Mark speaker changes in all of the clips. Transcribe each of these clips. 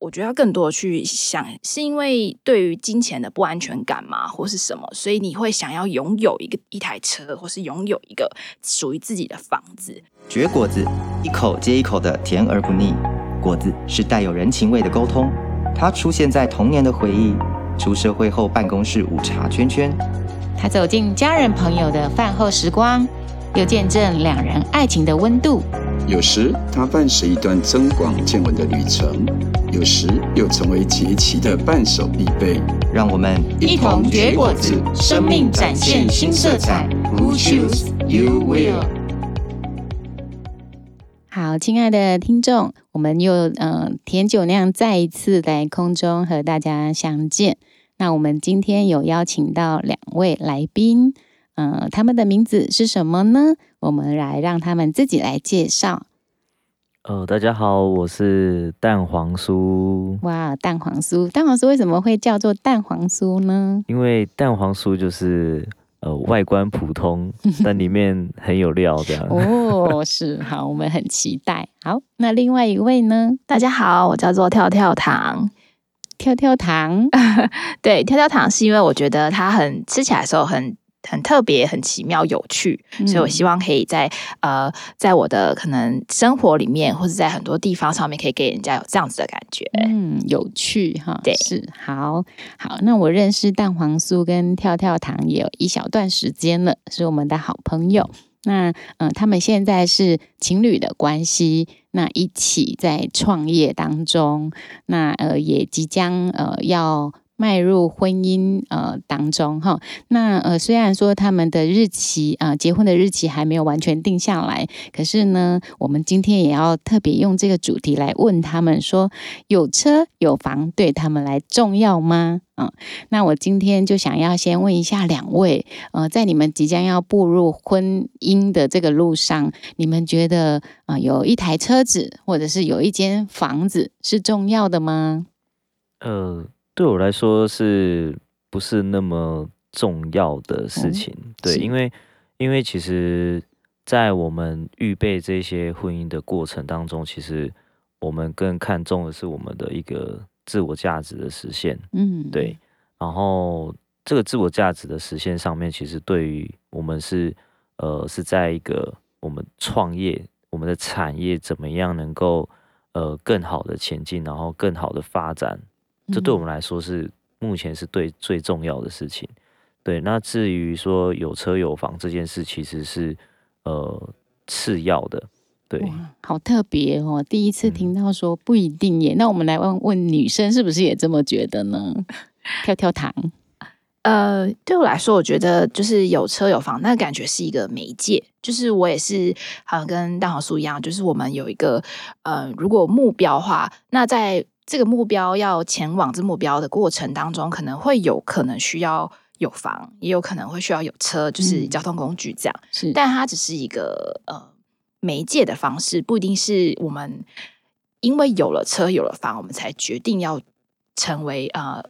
Speaker 1: 我觉得要更多的去想，是因为对于金钱的不安全感吗，或是什么？所以你会想要拥有一个一台车，或是拥有一个属于自己的房子。
Speaker 2: 绝果子，一口接一口的甜而不腻。果子是带有人情味的沟通，它出现在童年的回忆，出社会后办公室午茶圈圈，
Speaker 3: 它走进家人朋友的饭后时光，又见证两人爱情的温度。
Speaker 4: 有时它伴随一段增广见闻的旅程，有时又成为节气的伴手必备。
Speaker 2: 让我们
Speaker 3: 一同绝果子，生命展现新色彩。Who choose you will？好，亲爱的听众，我们又嗯、呃、甜酒酿再一次在空中和大家相见。那我们今天有邀请到两位来宾。嗯、呃，他们的名字是什么呢？我们来让他们自己来介绍。
Speaker 5: 呃，大家好，我是蛋黄酥。
Speaker 3: 哇，蛋黄酥，蛋黄酥为什么会叫做蛋黄酥呢？
Speaker 5: 因为蛋黄酥就是呃外观普通，但里面很有料，这样。
Speaker 3: 哦，是，好，我们很期待。好，那另外一位呢？
Speaker 1: 大家好，我叫做跳跳糖。
Speaker 3: 跳跳糖，
Speaker 1: 对，跳跳糖是因为我觉得它很吃起来的时候很。很特别，很奇妙，有趣，所以我希望可以在呃，在我的可能生活里面，或者在很多地方上面，可以给人家有这样子的感觉。
Speaker 3: 嗯，有趣哈，
Speaker 1: 对，
Speaker 3: 是好好。那我认识蛋黄酥跟跳跳糖也有一小段时间了，是我们的好朋友。那嗯、呃，他们现在是情侣的关系，那一起在创业当中，那呃，也即将呃要。迈入婚姻呃当中哈，那呃虽然说他们的日期啊、呃、结婚的日期还没有完全定下来，可是呢，我们今天也要特别用这个主题来问他们说，有车有房对他们来重要吗？啊、那我今天就想要先问一下两位，呃，在你们即将要步入婚姻的这个路上，你们觉得啊、有一台车子或者是有一间房子是重要的吗？
Speaker 5: 呃。对我来说是不是那么重要的事情？嗯、对，因为因为其实，在我们预备这些婚姻的过程当中，其实我们更看重的是我们的一个自我价值的实现。嗯，对。然后这个自我价值的实现上面，其实对于我们是呃是在一个我们创业，我们的产业怎么样能够呃更好的前进，然后更好的发展。这对我们来说是目前是对最重要的事情，对。那至于说有车有房这件事，其实是呃次要的，对。
Speaker 3: 好特别哦，第一次听到说不一定耶。嗯、那我们来问问女生是不是也这么觉得呢？跳跳糖，
Speaker 1: 呃，对我来说，我觉得就是有车有房，那感觉是一个媒介。就是我也是好像跟大黄叔一样，就是我们有一个呃，如果目标的话，那在。这个目标要前往这目标的过程当中，可能会有可能需要有房，也有可能会需要有车，就是交通工具这样。嗯、是，但它只是一个呃媒介的方式，不一定是我们因为有了车有了房，我们才决定要成为呃。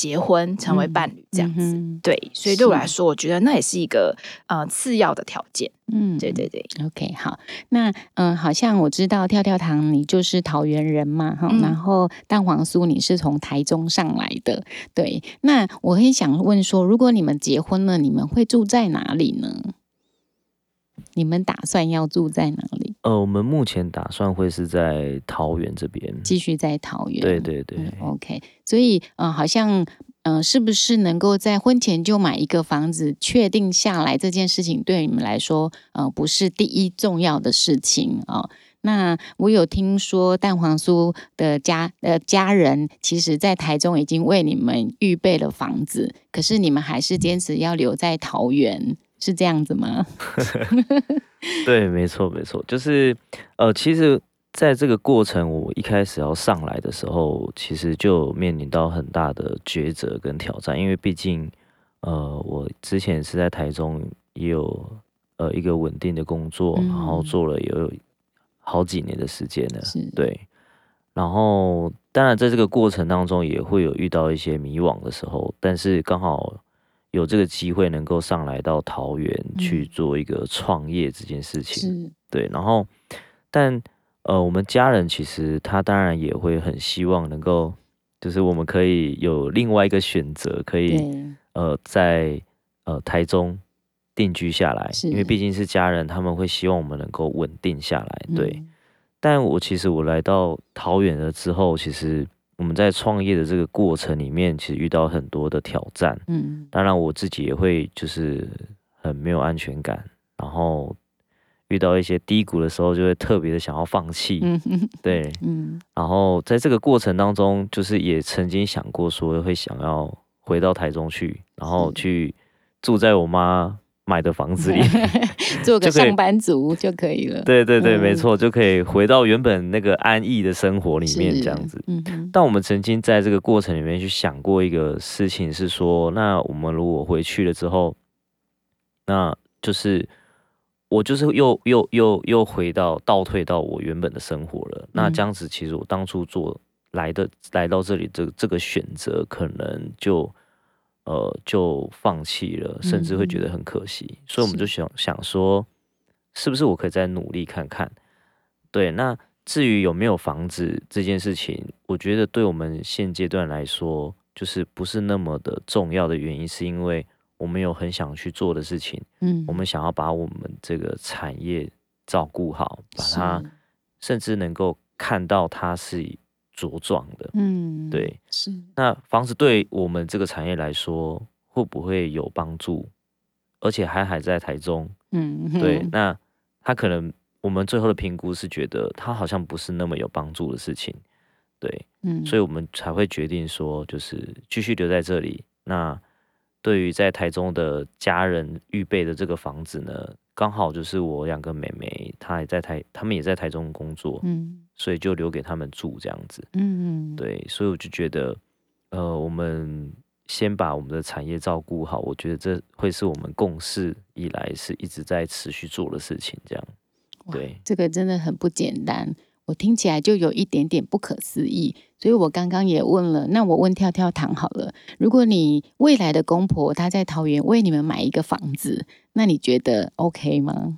Speaker 1: 结婚成为伴侣这样子，嗯、对，所以对我来说，我觉得那也是一个呃次要的条件。嗯，对对对
Speaker 3: ，OK，好，那嗯、呃，好像我知道跳跳糖你就是桃园人嘛，哈、嗯，然后蛋黄酥你是从台中上来的，对，那我很想问说，如果你们结婚了，你们会住在哪里呢？你们打算要住在哪里？
Speaker 5: 呃，我们目前打算会是在桃园这边，
Speaker 3: 继续在桃园。
Speaker 5: 对对对、
Speaker 3: 嗯、OK。所以，嗯、呃，好像，嗯、呃，是不是能够在婚前就买一个房子，确定下来这件事情对你们来说，呃，不是第一重要的事情啊、哦？那我有听说蛋黄酥的家呃家人，其实在台中已经为你们预备了房子，可是你们还是坚持要留在桃园。是这样子吗？
Speaker 5: 对，没错，没错，就是呃，其实在这个过程，我一开始要上来的时候，其实就面临到很大的抉择跟挑战，因为毕竟呃，我之前是在台中也有呃一个稳定的工作，嗯、然后做了有好几年的时间了，对，然后当然在这个过程当中也会有遇到一些迷惘的时候，但是刚好。有这个机会能够上来到桃园去做一个创业这件事情，嗯、对，然后，但呃，我们家人其实他当然也会很希望能够，就是我们可以有另外一个选择，可以呃在呃台中定居下来，因为毕竟是家人，他们会希望我们能够稳定下来。对，嗯、但我其实我来到桃园了之后，其实我们在创业的这个过程里面，其实遇到很多的挑战。嗯，当然我自己也会就是很没有安全感，然后。遇到一些低谷的时候，就会特别的想要放弃。嗯哼，对，嗯。然后在这个过程当中，就是也曾经想过说会想要回到台中去，然后去住在我妈买的房子里，
Speaker 3: 做个上班族就可以了。
Speaker 5: 对对对，没错，就可以回到原本那个安逸的生活里面这样子。嗯。但我们曾经在这个过程里面去想过一个事情，是说，那我们如果回去了之后，那就是。我就是又又又又回到倒退到我原本的生活了。那这样子，其实我当初做来的来到这里，这这个选择可能就呃就放弃了，甚至会觉得很可惜。所以我们就想想说，是不是我可以再努力看看？对，那至于有没有房子这件事情，我觉得对我们现阶段来说，就是不是那么的重要的原因，是因为。我们有很想去做的事情，嗯，我们想要把我们这个产业照顾好，把它甚至能够看到它是茁壮的，嗯，对，是。那房子对我们这个产业来说会不会有帮助？而且还还在台中，嗯，对。那他可能我们最后的评估是觉得他好像不是那么有帮助的事情，对，嗯，所以我们才会决定说，就是继续留在这里。那对于在台中的家人预备的这个房子呢，刚好就是我两个妹妹，她也在台，他们也在台中工作，嗯，所以就留给他们住这样子，嗯嗯，对，所以我就觉得，呃，我们先把我们的产业照顾好，我觉得这会是我们共事以来是一直在持续做的事情，这样，对，
Speaker 3: 这个真的很不简单。我听起来就有一点点不可思议，所以我刚刚也问了。那我问跳跳糖好了，如果你未来的公婆她在桃园为你们买一个房子，那你觉得 OK 吗？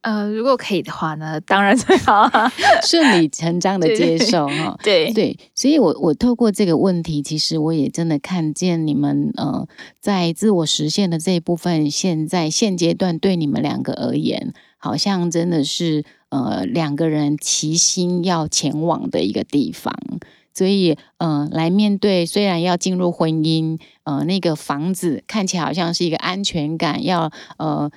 Speaker 1: 呃，如果可以的话呢，当然最好啊，
Speaker 3: 顺理成章的接受哈。
Speaker 1: 对
Speaker 3: 对，所以我我透过这个问题，其实我也真的看见你们呃，在自我实现的这一部分，现在现阶段对你们两个而言，好像真的是。呃，两个人齐心要前往的一个地方，所以呃，来面对虽然要进入婚姻，呃，那个房子看起来好像是一个安全感要呃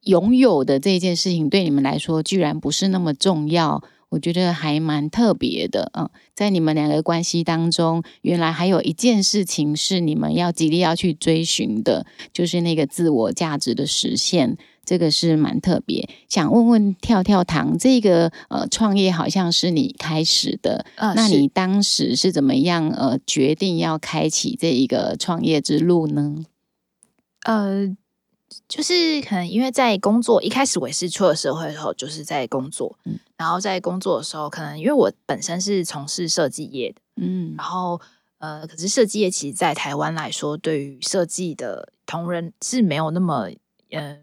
Speaker 3: 拥有的这件事情，对你们来说居然不是那么重要，我觉得还蛮特别的。嗯、在你们两个关系当中，原来还有一件事情是你们要极力要去追寻的，就是那个自我价值的实现。这个是蛮特别，想问问跳跳糖，这个呃创业好像是你开始的，呃、那你当时是怎么样呃决定要开启这一个创业之路呢？
Speaker 1: 呃，就是可能因为在工作一开始我也是出了社会的时候，就是在工作，嗯，然后在工作的时候，可能因为我本身是从事设计业的，嗯，然后呃，可是设计业其实，在台湾来说，对于设计的同仁是没有那么呃。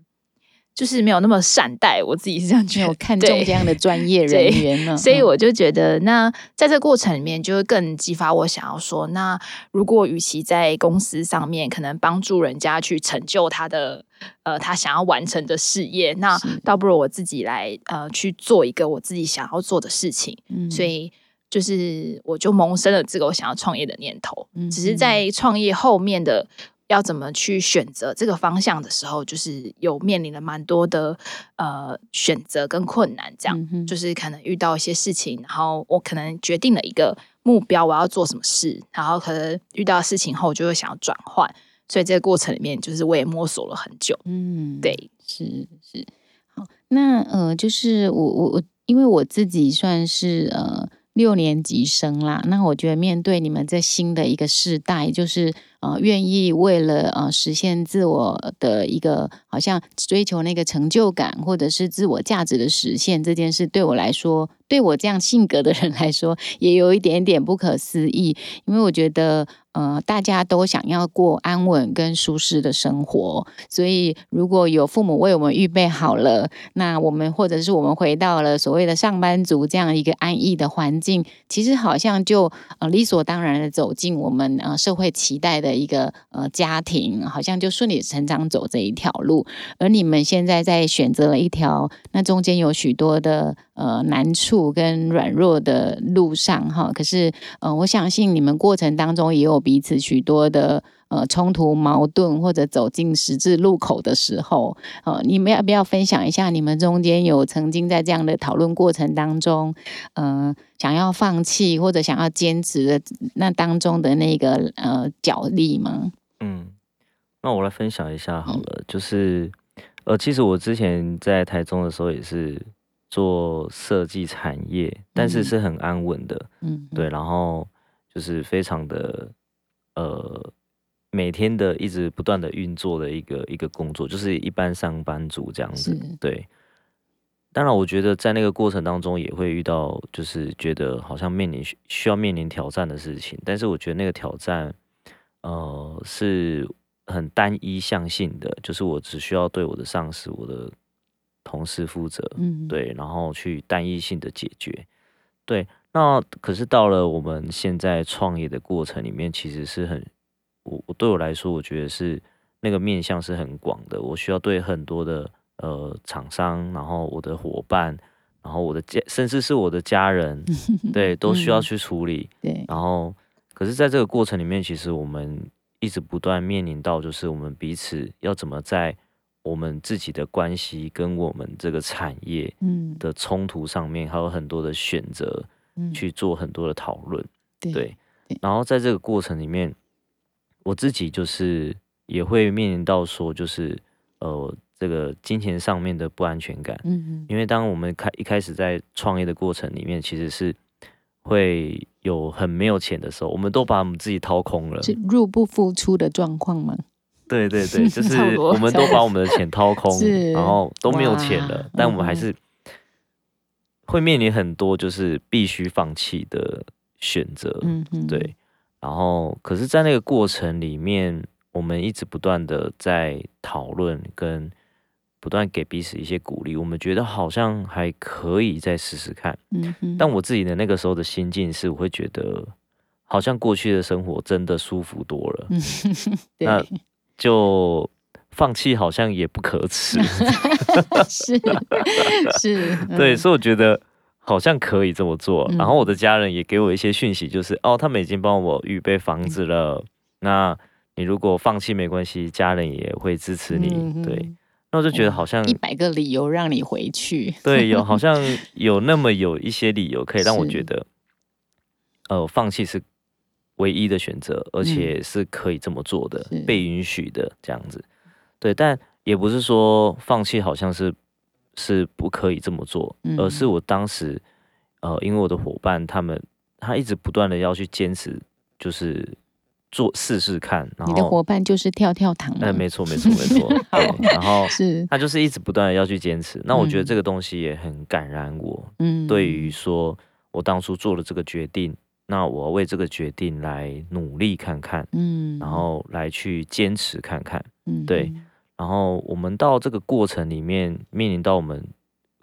Speaker 1: 就是没有那么善待，我自己是这样觉得，
Speaker 3: 我看 重这样的专业人员呢，
Speaker 1: 所以我就觉得，那在这个过程里面，就会更激发我想要说，那如果与其在公司上面可能帮助人家去成就他的呃他想要完成的事业，那倒不如我自己来呃去做一个我自己想要做的事情。嗯，所以就是我就萌生了这个我想要创业的念头。嗯，只是在创业后面的。要怎么去选择这个方向的时候，就是有面临了蛮多的呃选择跟困难，这样、嗯、就是可能遇到一些事情，然后我可能决定了一个目标，我要做什么事，然后可能遇到事情后就会想要转换，所以这个过程里面，就是我也摸索了很久。嗯，对，
Speaker 3: 是是。好，那呃，就是我我我，因为我自己算是呃六年级生啦，那我觉得面对你们这新的一个世代，就是。呃愿意为了呃实现自我的一个好像追求那个成就感，或者是自我价值的实现这件事，对我来说，对我这样性格的人来说，也有一点点不可思议，因为我觉得。呃，大家都想要过安稳跟舒适的生活，所以如果有父母为我们预备好了，那我们或者是我们回到了所谓的上班族这样一个安逸的环境，其实好像就呃理所当然的走进我们呃社会期待的一个呃家庭，好像就顺理成章走这一条路。而你们现在在选择了一条，那中间有许多的呃难处跟软弱的路上哈，可是嗯我相信你们过程当中也有。彼此许多的呃冲突矛盾，或者走进十字路口的时候，呃，你们要不要分享一下你们中间有曾经在这样的讨论过程当中，呃，想要放弃或者想要坚持的那当中的那个呃角力吗？
Speaker 5: 嗯，那我来分享一下好了，嗯、就是呃，其实我之前在台中的时候也是做设计产业，但是是很安稳的，嗯，对，然后就是非常的。呃，每天的一直不断的运作的一个一个工作，就是一般上班族这样子。对，当然，我觉得在那个过程当中也会遇到，就是觉得好像面临需要面临挑战的事情。但是我觉得那个挑战，呃，是很单一向性的，就是我只需要对我的上司、我的同事负责，嗯，对，然后去单一性的解决，对。那可是到了我们现在创业的过程里面，其实是很我我对我来说，我觉得是那个面向是很广的。我需要对很多的呃厂商，然后我的伙伴，然后我的家，甚至是我的家人，对，都需要去处理。对。然后，可是在这个过程里面，其实我们一直不断面临到，就是我们彼此要怎么在我们自己的关系跟我们这个产业的冲突上面，还有很多的选择。去做很多的讨论，对，对，然后在这个过程里面，我自己就是也会面临到说，就是呃，这个金钱上面的不安全感，嗯嗯，因为当我们开一开始在创业的过程里面，其实是会有很没有钱的时候，我们都把我们自己掏空了，
Speaker 3: 是入不敷出的状况吗？
Speaker 5: 对对对，就 是我们都把我们的钱掏 空，然后都没有钱了，但我们还是。会面临很多就是必须放弃的选择，嗯嗯，对。然后，可是，在那个过程里面，我们一直不断的在讨论，跟不断给彼此一些鼓励。我们觉得好像还可以再试试看，嗯嗯。但我自己的那个时候的心境是，我会觉得好像过去的生活真的舒服多了，嗯，那就。放弃好像也不可耻，
Speaker 3: 是是，
Speaker 5: 对，所以我觉得好像可以这么做。嗯、然后我的家人也给我一些讯息，就是哦，他们已经帮我预备房子了。嗯、那你如果放弃没关系，家人也会支持你。嗯、对，那我就觉得好像一
Speaker 3: 百个理由让你回去。
Speaker 5: 对，有 好像有那么有一些理由可以让我觉得，呃，放弃是唯一的选择，而且是可以这么做的，嗯、被允许的这样子。对，但也不是说放弃，好像是是不可以这么做，嗯、而是我当时，呃，因为我的伙伴他们，他一直不断的要去坚持，就是做试试看。然后
Speaker 3: 你的伙伴就是跳跳糖。
Speaker 5: 哎，没错，没错，没错。对，然后是他就是一直不断的要去坚持。那我觉得这个东西也很感染我。嗯，对于说我当初做了这个决定，那我为这个决定来努力看看。嗯，然后来去坚持看看。嗯，对。然后我们到这个过程里面，面临到我们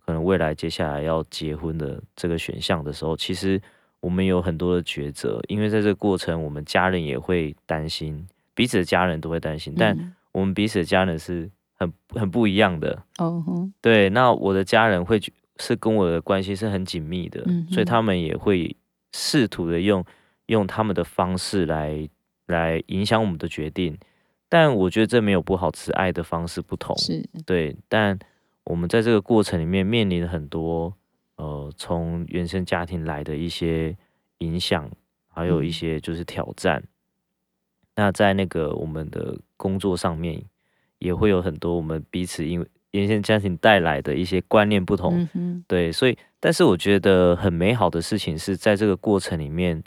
Speaker 5: 可能未来接下来要结婚的这个选项的时候，其实我们有很多的抉择，因为在这个过程，我们家人也会担心，彼此的家人都会担心，但我们彼此的家人是很很不一样的。哦、嗯，对，那我的家人会是跟我的关系是很紧密的，嗯、所以他们也会试图的用用他们的方式来来影响我们的决定。但我觉得这没有不好，只是爱的方式不同。是对，但我们在这个过程里面面临很多呃，从原生家庭来的一些影响，还有一些就是挑战。嗯、那在那个我们的工作上面，也会有很多我们彼此因为原生家庭带来的一些观念不同。嗯、对，所以但是我觉得很美好的事情是在这个过程里面，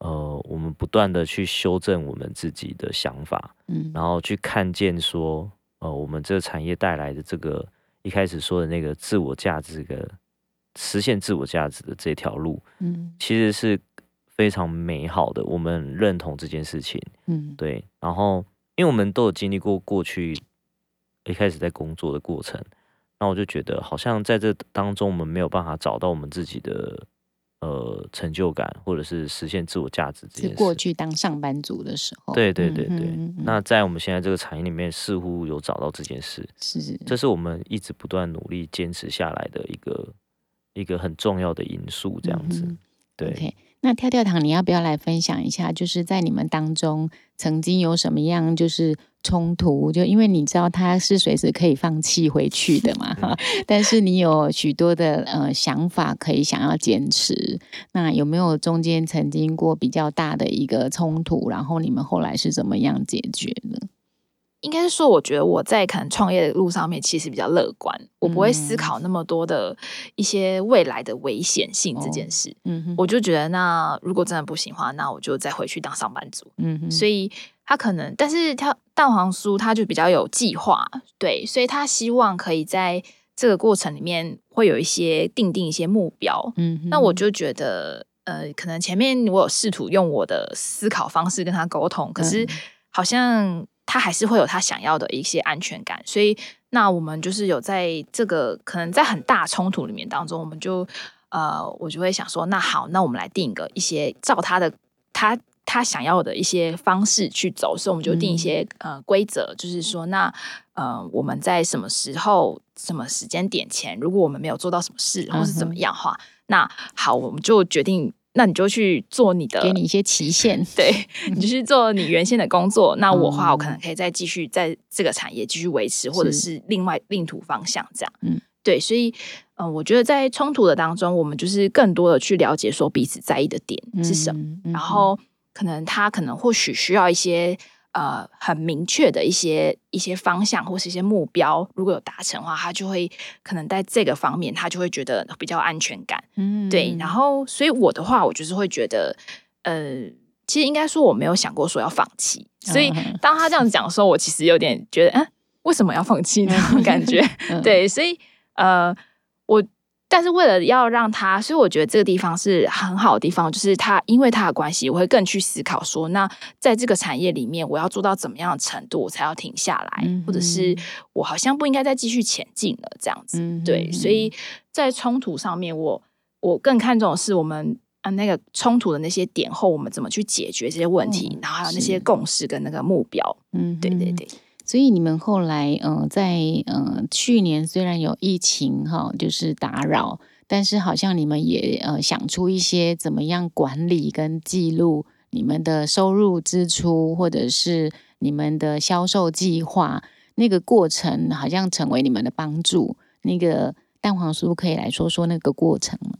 Speaker 5: 呃，我们不断的去修正我们自己的想法，
Speaker 3: 嗯，
Speaker 5: 然后去看见说，呃，我们这个产业带来的这个一开始说的那个自我价值的实现自我价值的这条路，
Speaker 3: 嗯，
Speaker 5: 其实是非常美好的。我们认同这件事情，
Speaker 3: 嗯，
Speaker 5: 对。然后，因为我们都有经历过过去一开始在工作的过程，那我就觉得好像在这当中，我们没有办法找到我们自己的。呃，成就感或者是实现自我价值这件事，
Speaker 3: 过去当上班族的时候。
Speaker 5: 对对对对。
Speaker 3: 嗯嗯嗯、
Speaker 5: 那在我们现在这个产业里面，似乎有找到这件事，
Speaker 3: 是，
Speaker 5: 这是我们一直不断努力坚持下来的一个一个很重要的因素。这样子，
Speaker 3: 嗯、
Speaker 5: 对。
Speaker 3: Okay. 那跳跳糖，你要不要来分享一下？就是在你们当中曾经有什么样就是冲突？就因为你知道他是随时可以放弃回去的嘛，哈。但是你有许多的呃想法可以想要坚持。那有没有中间曾经过比较大的一个冲突？然后你们后来是怎么样解决的？
Speaker 1: 应该是说，我觉得我在可能创业的路上面其实比较乐观，我不会思考那么多的一些未来的危险性这件事。
Speaker 3: 嗯哼，
Speaker 1: 我就觉得，那如果真的不行的话，那我就再回去当上班族。
Speaker 3: 嗯哼，
Speaker 1: 所以他可能，但是他蛋黄酥他就比较有计划，对，所以他希望可以在这个过程里面会有一些定定一些目标。
Speaker 3: 嗯哼，
Speaker 1: 那我就觉得，呃，可能前面我有试图用我的思考方式跟他沟通，可是好像。他还是会有他想要的一些安全感，所以那我们就是有在这个可能在很大冲突里面当中，我们就呃，我就会想说，那好，那我们来定一个一些照他的他他想要的一些方式去走，所以我们就定一些、嗯、呃规则，就是说，那呃我们在什么时候、什么时间点前，如果我们没有做到什么事，或是怎么样的话，嗯、那好，我们就决定。那你就去做你的，
Speaker 3: 给你一些期限，
Speaker 1: 对，你就去做你原先的工作。那我话，我可能可以再继续在这个产业继续维持，或者是另外另图方向这样。
Speaker 3: 嗯，
Speaker 1: 对，所以，嗯、呃，我觉得在冲突的当中，我们就是更多的去了解说彼此在意的点是什么，
Speaker 3: 嗯嗯、
Speaker 1: 然后可能他可能或许需要一些。呃，很明确的一些一些方向或是一些目标，如果有达成的话，他就会可能在这个方面，他就会觉得比较安全感。
Speaker 3: 嗯，
Speaker 1: 对。然后，所以我的话，我就是会觉得，呃，其实应该说我没有想过说要放弃。所以当他这样子讲的时候，我其实有点觉得，嗯，为什么要放弃那种感觉？对，所以呃，我。但是为了要让他，所以我觉得这个地方是很好的地方，就是他因为他的关系，我会更去思考说，那在这个产业里面，我要做到怎么样的程度，我才要停下来，
Speaker 3: 嗯、
Speaker 1: 或者是我好像不应该再继续前进了，这样子。
Speaker 3: 嗯、
Speaker 1: 对，所以在冲突上面，我我更看重的是我们啊那个冲突的那些点后，我们怎么去解决这些问题，嗯、然后还有那些共识跟那个目标。嗯，对对对。
Speaker 3: 所以你们后来，嗯、在嗯、去年虽然有疫情哈，就是打扰，但是好像你们也呃想出一些怎么样管理跟记录你们的收入支出，或者是你们的销售计划，那个过程好像成为你们的帮助。那个蛋黄酥可以来说说那个过程吗？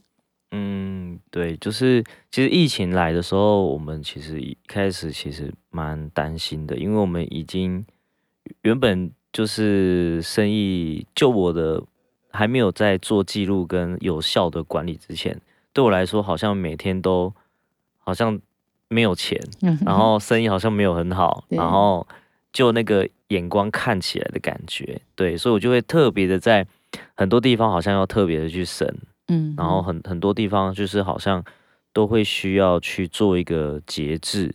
Speaker 5: 嗯，对，就是其实疫情来的时候，我们其实一开始其实蛮担心的，因为我们已经。原本就是生意，就我的还没有在做记录跟有效的管理之前，对我来说好像每天都好像没有钱，然后生意好像没有很好，然后就那个眼光看起来的感觉，对，所以我就会特别的在很多地方好像要特别的去省，嗯，然后很很多地方就是好像都会需要去做一个节制。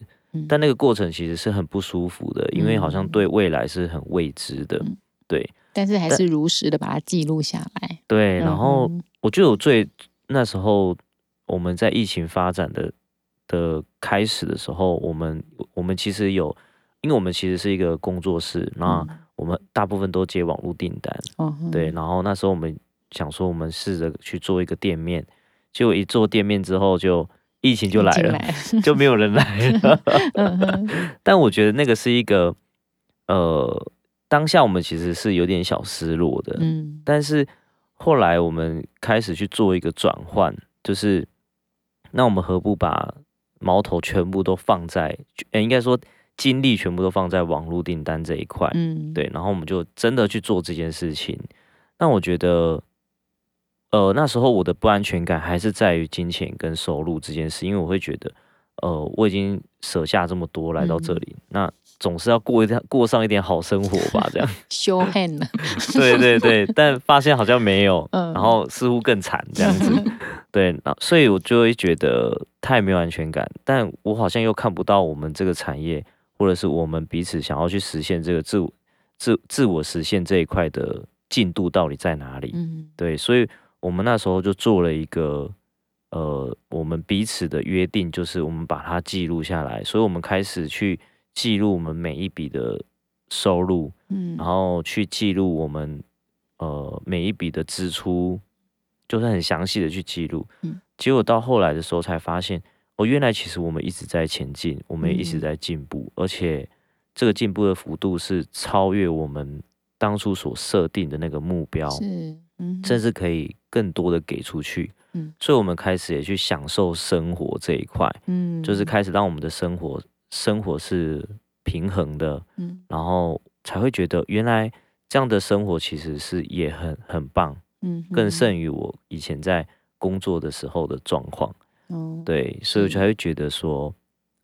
Speaker 5: 但那个过程其实是很不舒服的，因为好像对未来是很未知的，嗯、对。
Speaker 3: 但是还是如实的把它记录下来。
Speaker 5: 对，然后我觉得我最那时候我们在疫情发展的的开始的时候，我们我们其实有，因为我们其实是一个工作室，那我们大部分都接网络订单，嗯、对。然后那时候我们想说，我们试着去做一个店面，结果一做店面之后就。疫情就来了，来就没有人来了。但我觉得那个是一个，呃，当下我们其实是有点小失落的。嗯，但是后来我们开始去做一个转换，就是那我们何不把矛头全部都放在，呃，应该说精力全部都放在网络订单这一块。嗯，对，然后我们就真的去做这件事情。那我觉得。呃，那时候我的不安全感还是在于金钱跟收入这件事，因为我会觉得，呃，我已经舍下这么多来到这里，嗯、那总是要过一点过上一点好生活吧，这样。
Speaker 3: 修恨了。
Speaker 5: 对对对，但发现好像没有，嗯、然后似乎更惨这样子。对，那所以我就会觉得太没有安全感，但我好像又看不到我们这个产业，或者是我们彼此想要去实现这个自我自自我实现这一块的进度到底在哪里？嗯，对，所以我们那时候就做了一个。呃，我们彼此的约定就是我们把它记录下来，所以我们开始去记录我们每一笔的收入，嗯，然后去记录我们呃每一笔的支出，就是很详细的去记录，嗯，结果到后来的时候才发现，哦，原来其实我们一直在前进，我们也一直在进步，嗯，而且这个进步的幅度是超越我们当初所设定的那个目标，是，嗯，甚至可以更多的给出去。嗯。所以，我们开始也去享受生活这一块，嗯，就是开始让我们的生活生活是平衡的，嗯，然后才会觉得原来这样的生活其实是也很很棒，嗯，更胜于我以前在工作的时候的状况，哦，对，所以我才会觉得说，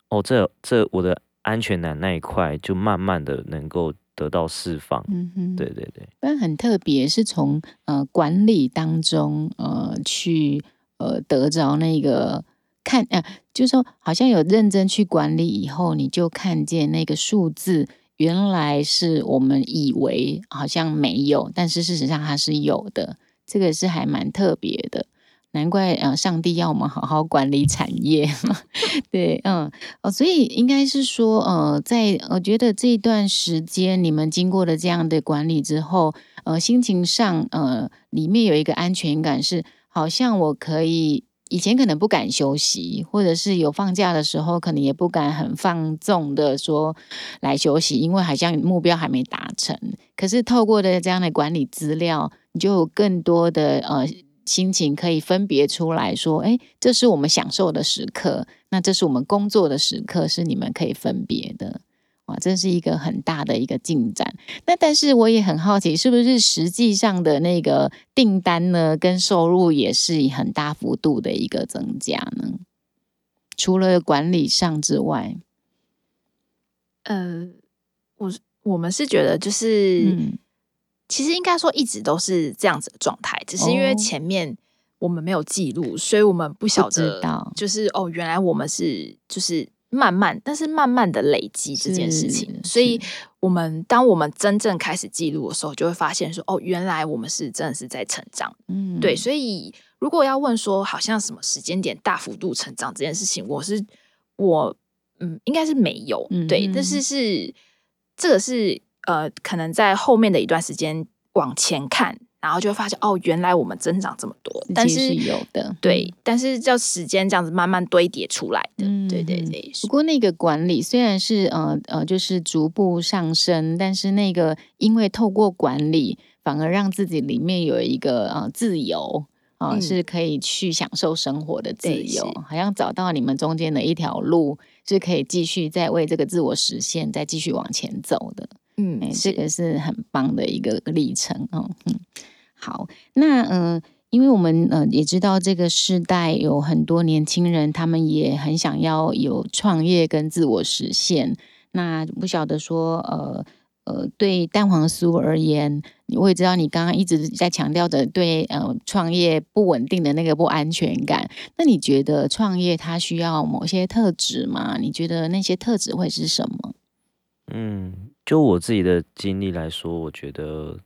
Speaker 5: 哦，这这我的安全感那一块就慢慢的能够。得到释放，嗯哼，对对对，
Speaker 3: 但很特别，是从呃管理当中呃去呃得着那个看呃，就是说好像有认真去管理以后，你就看见那个数字原来是我们以为好像没有，但是事实上它是有的，这个是还蛮特别的。难怪呃，上帝要我们好好管理产业，对，嗯，哦，所以应该是说，呃，在我觉得这一段时间，你们经过了这样的管理之后，呃，心情上，呃，里面有一个安全感，是好像我可以以前可能不敢休息，或者是有放假的时候，可能也不敢很放纵的说来休息，因为好像目标还没达成。可是透过的这样的管理资料，你就有更多的呃。心情可以分别出来说，哎，这是我们享受的时刻，那这是我们工作的时刻，是你们可以分别的。哇，这是一个很大的一个进展。那但是我也很好奇，是不是实际上的那个订单呢，跟收入也是很大幅度的一个增加呢？除了管理上之外，
Speaker 1: 呃，我我们是觉得就是。嗯其实应该说一直都是这样子的状态，只是因为前面我们没有记录，哦、所以我们不晓得，就是哦，原来我们是就是慢慢，但是慢慢的累积这件事情。所以，我们当我们真正开始记录的时候，就会发现说，哦，原来我们是真的是在成长。嗯，对。所以，如果要问说，好像什么时间点大幅度成长这件事情，我是我嗯，应该是没有。嗯、对，但是是这个是。呃，可能在后面的一段时间往前看，然后就会发现哦，原来我们增长这么多，但是，
Speaker 3: 是有的，
Speaker 1: 对，但是叫时间这样子慢慢堆叠出来的，嗯、对对对。
Speaker 3: 不过那个管理虽然是呃呃，就是逐步上升，但是那个因为透过管理，反而让自己里面有一个呃自由啊、呃，是可以去享受生活的自由，嗯、好像找到你们中间的一条路，是可以继续再为这个自我实现，再继续往前走的。嗯，这个是很棒的一个历程哦。嗯，好，那嗯、呃，因为我们呃也知道这个世代有很多年轻人，他们也很想要有创业跟自我实现。那不晓得说，呃呃，对蛋黄酥而言，我也知道你刚刚一直在强调的对呃创业不稳定的那个不安全感。那你觉得创业它需要某些特质吗？你觉得那些特质会是什么？
Speaker 5: 嗯。就我自己的经历来说，我觉得，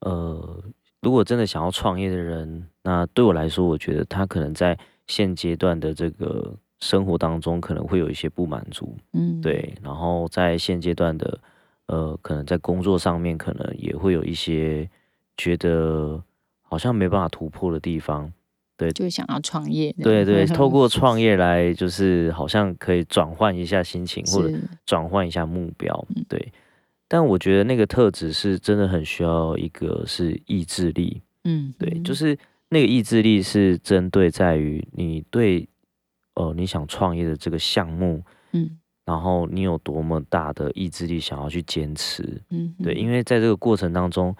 Speaker 5: 呃，如果真的想要创业的人，那对我来说，我觉得他可能在现阶段的这个生活当中，可能会有一些不满足，嗯，对。然后在现阶段的，呃，可能在工作上面，可能也会有一些觉得好像没办法突破的地方。对，
Speaker 3: 就想要创业。
Speaker 5: 对对，透过 创业来，就是好像可以转换一下心情，或者转换一下目标。对，但我觉得那个特质是真的很需要一个是意志力。嗯，对，就是那个意志力是针对在于你对，呃，你想创业的这个项目，嗯，然后你有多么大的意志力想要去坚持。嗯，对，因为在这个过程当中，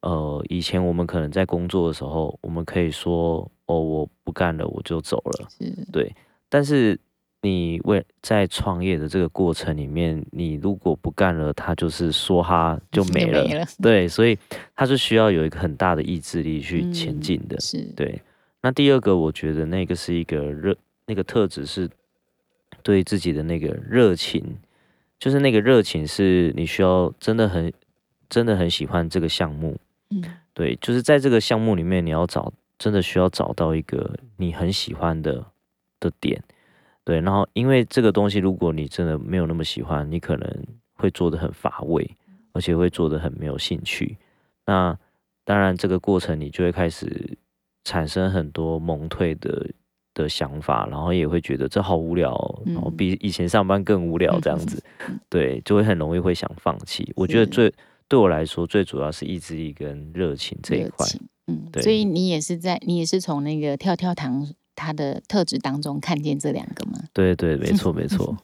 Speaker 5: 呃，以前我们可能在工作的时候，我们可以说。哦，我不干了，我就走了。是对，但是你为在创业的这个过程里面，你如果不干了，他就是说哈就 没了，没了对，所以他是需要有一个很大的意志力去前进的，嗯、是对。那第二个，我觉得那个是一个热，那个特质是对自己的那个热情，就是那个热情是你需要真的很真的很喜欢这个项目，嗯，对，就是在这个项目里面，你要找真的需要找到一个你很喜欢的的点。对，然后因为这个东西，如果你真的没有那么喜欢，你可能会做得很乏味，而且会做得很没有兴趣。那当然，这个过程你就会开始产生很多蒙退的的想法，然后也会觉得这好无聊，然后比以前上班更无聊这样子。对，就会很容易会想放弃。我觉得最对我来说，最主要是意志力跟热情这一块。
Speaker 3: 嗯，对。所以你也是在，你也是从那个跳跳糖。它的特质当中看见这两个吗？
Speaker 5: 对对，没错没 错。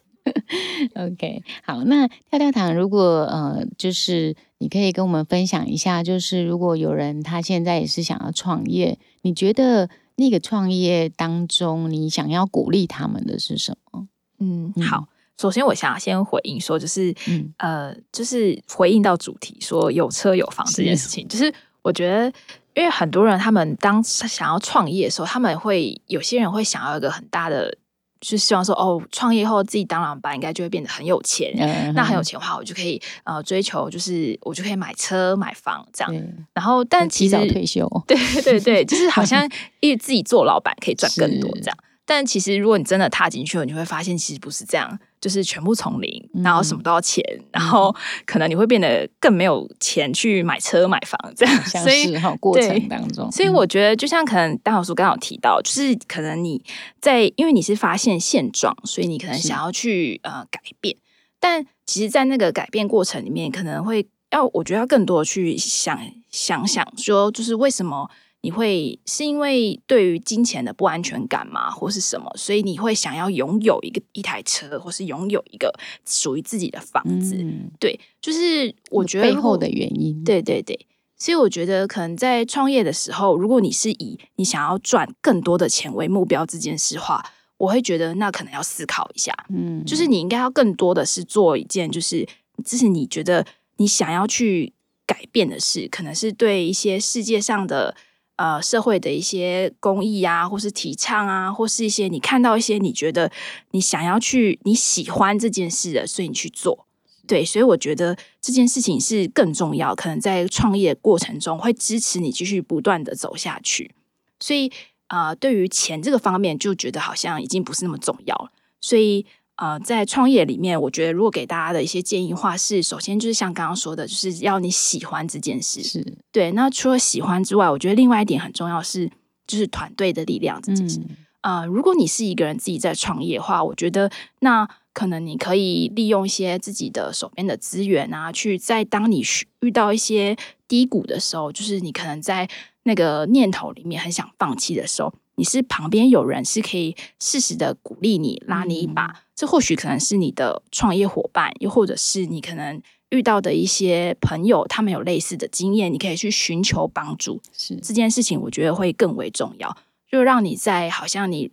Speaker 3: OK，好，那跳跳糖，如果呃，就是你可以跟我们分享一下，就是如果有人他现在也是想要创业，你觉得那个创业当中，你想要鼓励他们的是什么？
Speaker 1: 嗯，好，首先我想要先回应说，就是、嗯、呃，就是回应到主题说有车有房这件事情，是就是我觉得。因为很多人，他们当想要创业的时候，他们会有些人会想要一个很大的，就是希望说，哦，创业后自己当老板，应该就会变得很有钱。嗯、那很有钱的话，我就可以呃追求，就是我就可以买车买房这样。嗯、然后，但其实
Speaker 3: 提早退休，
Speaker 1: 对对对，就是好像 因为自己做老板可以赚更多这样。但其实如果你真的踏进去了，你会发现其实不是这样。就是全部从零，然后什么都要钱，嗯、然后可能你会变得更没有钱去买车买房这样，
Speaker 3: 所以过程当中，
Speaker 1: 所以我觉得就像可能大老师刚刚有提到，就是可能你在因为你是发现现状，所以你可能想要去呃改变，但其实，在那个改变过程里面，可能会要我觉得要更多的去想想想说，就是为什么。你会是因为对于金钱的不安全感吗，或是什么？所以你会想要拥有一个一台车，或是拥有一个属于自己的房子？嗯、对，就是我觉得
Speaker 3: 背后的原因。
Speaker 1: 对对对，所以我觉得可能在创业的时候，如果你是以你想要赚更多的钱为目标这件事话，我会觉得那可能要思考一下。嗯，就是你应该要更多的是做一件，就是这是你觉得你想要去改变的事，可能是对一些世界上的。呃，社会的一些公益啊，或是提倡啊，或是一些你看到一些你觉得你想要去你喜欢这件事的，所以你去做。对，所以我觉得这件事情是更重要，可能在创业过程中会支持你继续不断的走下去。所以，呃，对于钱这个方面，就觉得好像已经不是那么重要了。所以。呃，在创业里面，我觉得如果给大家的一些建议的话是，首先就是像刚刚说的，就是要你喜欢这件事。是对。那除了喜欢之外，我觉得另外一点很重要是，就是团队的力量这件事。嗯、呃，如果你是一个人自己在创业的话，我觉得那可能你可以利用一些自己的手边的资源啊，去在当你遇到一些低谷的时候，就是你可能在那个念头里面很想放弃的时候。你是旁边有人是可以适时的鼓励你、拉你一把，嗯、这或许可能是你的创业伙伴，又或者是你可能遇到的一些朋友，他们有类似的经验，你可以去寻求帮助。是这件事情，我觉得会更为重要，就让你在好像你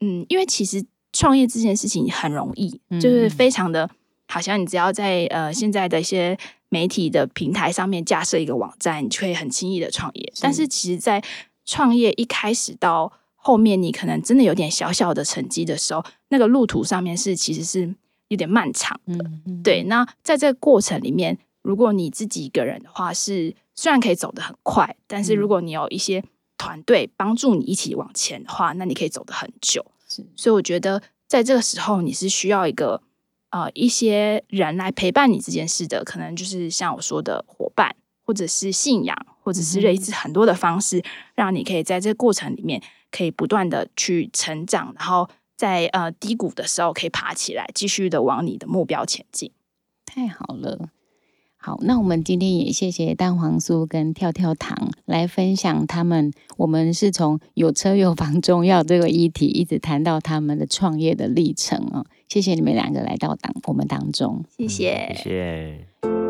Speaker 1: 嗯，因为其实创业这件事情很容易，嗯、就是非常的，好像你只要在呃现在的一些媒体的平台上面架设一个网站，你就可以很轻易的创业。是但是其实，在创业一开始到后面你可能真的有点小小的成绩的时候，那个路途上面是其实是有点漫长的。嗯嗯、对，那在这个过程里面，如果你自己一个人的话是，是虽然可以走得很快，但是如果你有一些团队帮助你一起往前的话，那你可以走得很久。是所以我觉得在这个时候，你是需要一个呃一些人来陪伴你这件事的，可能就是像我说的伙伴，或者是信仰，或者是类似很多的方式，嗯、让你可以在这个过程里面。可以不断的去成长，然后在呃低谷的时候可以爬起来，继续的往你的目标前进。
Speaker 3: 太好了，好，那我们今天也谢谢蛋黄酥跟跳跳糖来分享他们。我们是从有车有房重要这个议题，一直谈到他们的创业的历程哦。谢谢你们两个来到当我们当中，
Speaker 1: 谢谢，
Speaker 5: 谢谢。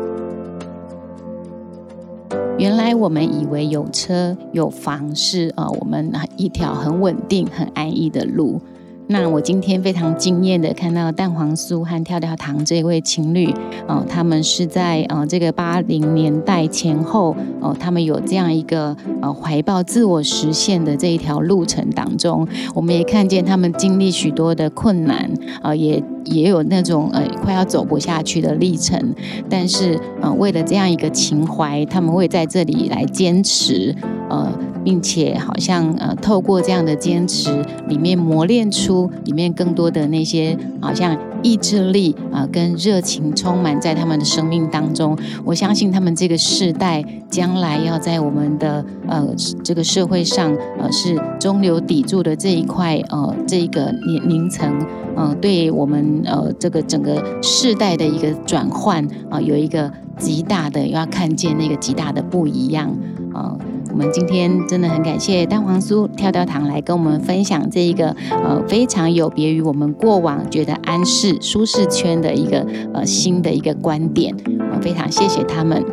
Speaker 3: 原来我们以为有车有房是呃我们一条很稳定很安逸的路，那我今天非常惊艳的看到蛋黄酥和跳跳糖这一位情侣，呃，他们是在呃这个八零年代前后，呃，他们有这样一个呃怀抱自我实现的这一条路程当中，我们也看见他们经历许多的困难，呃，也也有那种呃快要走不下去的历程，但是呃为了这样一个情怀，他们会在这里来坚持，呃。并且好像呃，透过这样的坚持，里面磨练出里面更多的那些好像意志力啊、跟热情充满在他们的生命当中。我相信他们这个世代将来要在我们的呃这个社会上呃是中流砥柱的这一块呃这一个年龄层呃，对我们呃这个整个世代的一个转换啊、呃，有一个极大的要看见那个极大的不一样啊。我们今天真的很感谢蛋黄酥跳跳糖来跟我们分享这一个呃非常有别于我们过往觉得安适舒适圈的一个呃新的一个观点，我非常谢谢他们，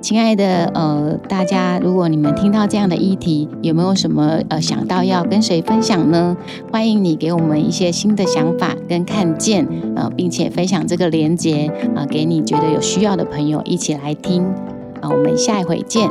Speaker 3: 亲爱的呃大家，如果你们听到这样的议题，有没有什么呃想到要跟谁分享呢？欢迎你给我们一些新的想法跟看见，呃，并且分享这个连接啊，呃，给你觉得有需要的朋友一起来听啊，我们下一回见。